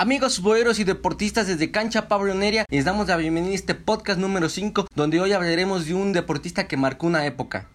Amigos boeros y deportistas desde Cancha Pabloneria, les damos la bienvenida a este podcast número 5, donde hoy hablaremos de un deportista que marcó una época.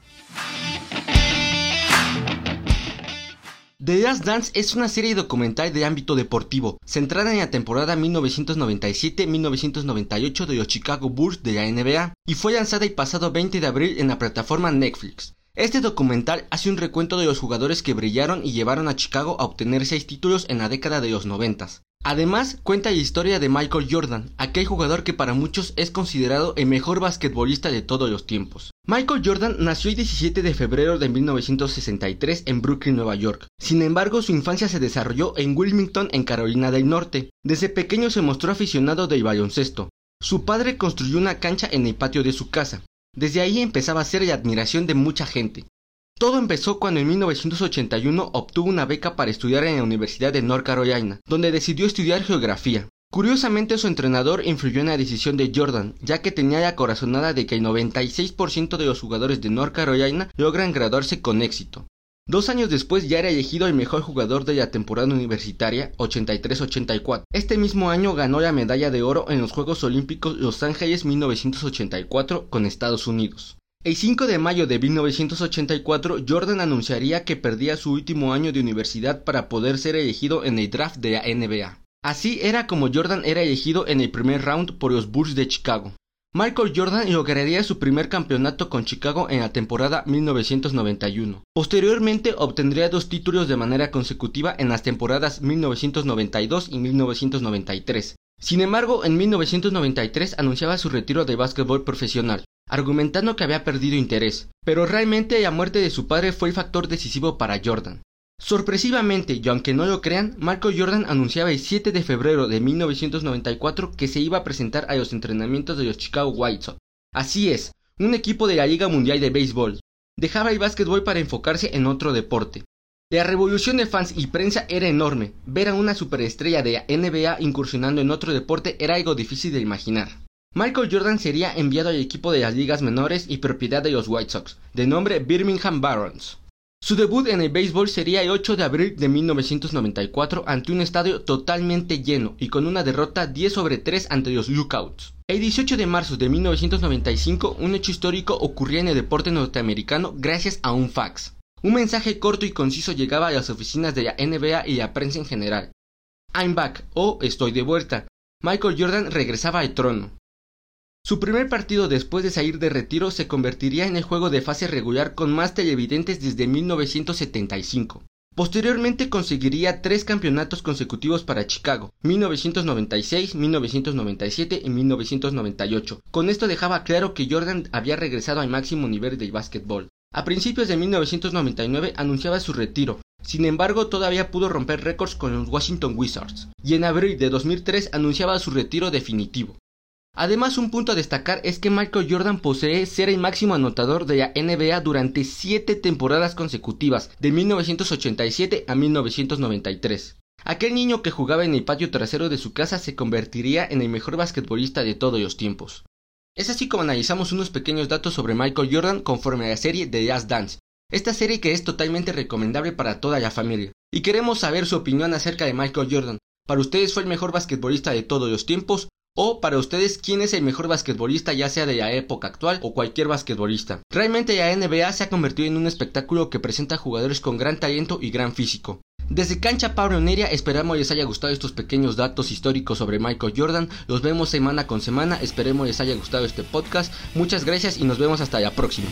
The Last Dance es una serie documental de ámbito deportivo, centrada en la temporada 1997-1998 de los Chicago Bulls de la NBA, y fue lanzada el pasado 20 de abril en la plataforma Netflix. Este documental hace un recuento de los jugadores que brillaron y llevaron a Chicago a obtener 6 títulos en la década de los 90. Además, cuenta la historia de Michael Jordan, aquel jugador que para muchos es considerado el mejor basquetbolista de todos los tiempos. Michael Jordan nació el 17 de febrero de 1963 en Brooklyn, Nueva York. Sin embargo, su infancia se desarrolló en Wilmington, en Carolina del Norte. Desde pequeño se mostró aficionado del baloncesto. Su padre construyó una cancha en el patio de su casa. Desde ahí empezaba a ser la admiración de mucha gente. Todo empezó cuando en 1981 obtuvo una beca para estudiar en la Universidad de North Carolina, donde decidió estudiar geografía. Curiosamente su entrenador influyó en la decisión de Jordan, ya que tenía la corazonada de que el 96% de los jugadores de North Carolina logran graduarse con éxito. Dos años después ya era elegido el mejor jugador de la temporada universitaria 83-84. Este mismo año ganó la medalla de oro en los Juegos Olímpicos Los Ángeles 1984 con Estados Unidos. El 5 de mayo de 1984, Jordan anunciaría que perdía su último año de universidad para poder ser elegido en el draft de la NBA. Así era como Jordan era elegido en el primer round por los Bulls de Chicago. Michael Jordan lograría su primer campeonato con Chicago en la temporada 1991. Posteriormente obtendría dos títulos de manera consecutiva en las temporadas 1992 y 1993. Sin embargo, en 1993 anunciaba su retiro de básquetbol profesional argumentando que había perdido interés, pero realmente la muerte de su padre fue el factor decisivo para Jordan. Sorpresivamente, y aunque no lo crean, Marco Jordan anunciaba el 7 de febrero de 1994 que se iba a presentar a los entrenamientos de los Chicago White Sox. Así es, un equipo de la Liga Mundial de Béisbol. Dejaba el básquetbol para enfocarse en otro deporte. La revolución de fans y prensa era enorme. Ver a una superestrella de la NBA incursionando en otro deporte era algo difícil de imaginar. Michael Jordan sería enviado al equipo de las ligas menores y propiedad de los White Sox, de nombre Birmingham Barons. Su debut en el béisbol sería el 8 de abril de 1994 ante un estadio totalmente lleno y con una derrota 10 sobre 3 ante los Lookouts. El 18 de marzo de 1995 un hecho histórico ocurría en el deporte norteamericano gracias a un fax. Un mensaje corto y conciso llegaba a las oficinas de la NBA y la prensa en general. I'm back o estoy de vuelta. Michael Jordan regresaba al trono. Su primer partido después de salir de retiro se convertiría en el juego de fase regular con más televidentes desde 1975. Posteriormente conseguiría tres campeonatos consecutivos para Chicago, 1996, 1997 y 1998. Con esto dejaba claro que Jordan había regresado al máximo nivel del básquetbol. A principios de 1999 anunciaba su retiro, sin embargo todavía pudo romper récords con los Washington Wizards, y en abril de 2003 anunciaba su retiro definitivo. Además, un punto a destacar es que Michael Jordan posee ser el máximo anotador de la NBA durante 7 temporadas consecutivas, de 1987 a 1993. Aquel niño que jugaba en el patio trasero de su casa se convertiría en el mejor basquetbolista de todos los tiempos. Es así como analizamos unos pequeños datos sobre Michael Jordan conforme a la serie The Last Dance, esta serie que es totalmente recomendable para toda la familia. Y queremos saber su opinión acerca de Michael Jordan. ¿Para ustedes fue el mejor basquetbolista de todos los tiempos o para ustedes, ¿quién es el mejor basquetbolista ya sea de la época actual o cualquier basquetbolista? Realmente la NBA se ha convertido en un espectáculo que presenta jugadores con gran talento y gran físico. Desde Cancha Pabloneria esperamos les haya gustado estos pequeños datos históricos sobre Michael Jordan. Los vemos semana con semana. Esperemos les haya gustado este podcast. Muchas gracias y nos vemos hasta la próxima.